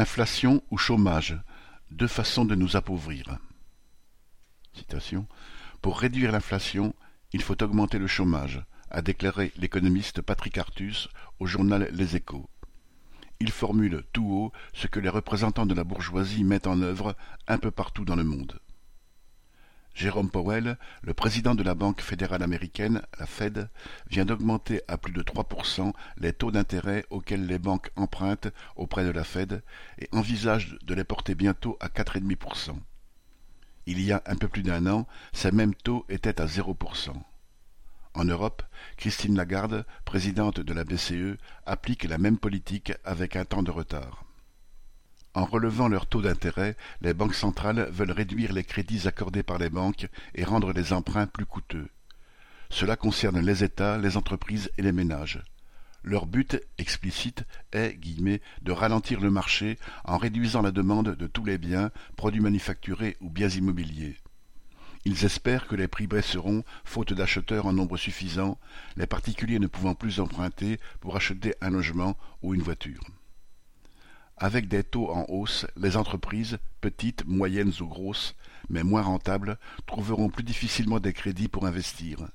Inflation ou chômage, deux façons de nous appauvrir. Pour réduire l'inflation, il faut augmenter le chômage, a déclaré l'économiste Patrick Artus au journal Les Échos. Il formule tout haut ce que les représentants de la bourgeoisie mettent en œuvre un peu partout dans le monde. Jérôme Powell, le président de la Banque fédérale américaine, la Fed, vient d'augmenter à plus de 3% les taux d'intérêt auxquels les banques empruntent auprès de la Fed et envisage de les porter bientôt à 4,5%. Il y a un peu plus d'un an, ces mêmes taux étaient à 0%. En Europe, Christine Lagarde, présidente de la BCE, applique la même politique avec un temps de retard. En relevant leur taux d'intérêt, les banques centrales veulent réduire les crédits accordés par les banques et rendre les emprunts plus coûteux. Cela concerne les États, les entreprises et les ménages. Leur but explicite est de ralentir le marché en réduisant la demande de tous les biens, produits manufacturés ou biens immobiliers. Ils espèrent que les prix baisseront, faute d'acheteurs en nombre suffisant, les particuliers ne pouvant plus emprunter pour acheter un logement ou une voiture. Avec des taux en hausse, les entreprises, petites, moyennes ou grosses, mais moins rentables, trouveront plus difficilement des crédits pour investir.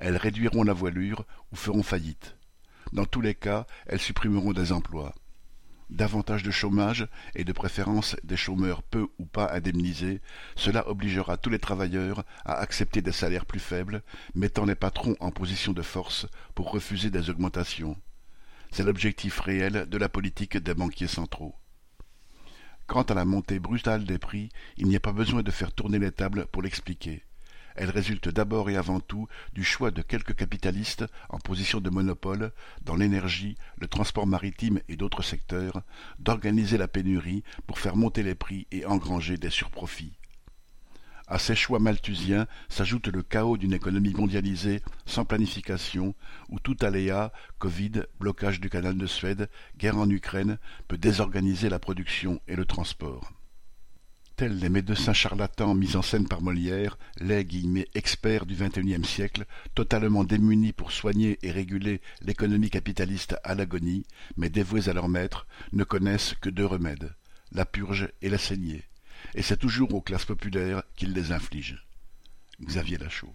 Elles réduiront la voilure ou feront faillite. Dans tous les cas, elles supprimeront des emplois. Davantage de chômage et de préférence des chômeurs peu ou pas indemnisés, cela obligera tous les travailleurs à accepter des salaires plus faibles, mettant les patrons en position de force pour refuser des augmentations. C'est l'objectif réel de la politique des banquiers centraux. Quant à la montée brutale des prix, il n'y a pas besoin de faire tourner les tables pour l'expliquer. Elle résulte d'abord et avant tout du choix de quelques capitalistes en position de monopole dans l'énergie, le transport maritime et d'autres secteurs, d'organiser la pénurie pour faire monter les prix et engranger des surprofits. À ces choix malthusiens s'ajoute le chaos d'une économie mondialisée sans planification, où tout aléa, Covid, blocage du canal de Suède, guerre en Ukraine, peut désorganiser la production et le transport. Tels les médecins charlatans mis en scène par Molière, les guillemets experts du XXIe siècle, totalement démunis pour soigner et réguler l'économie capitaliste à l'agonie, mais dévoués à leur maître, ne connaissent que deux remèdes, la purge et la saignée et c'est toujours aux classes populaires qu'il les inflige. Xavier Lachaud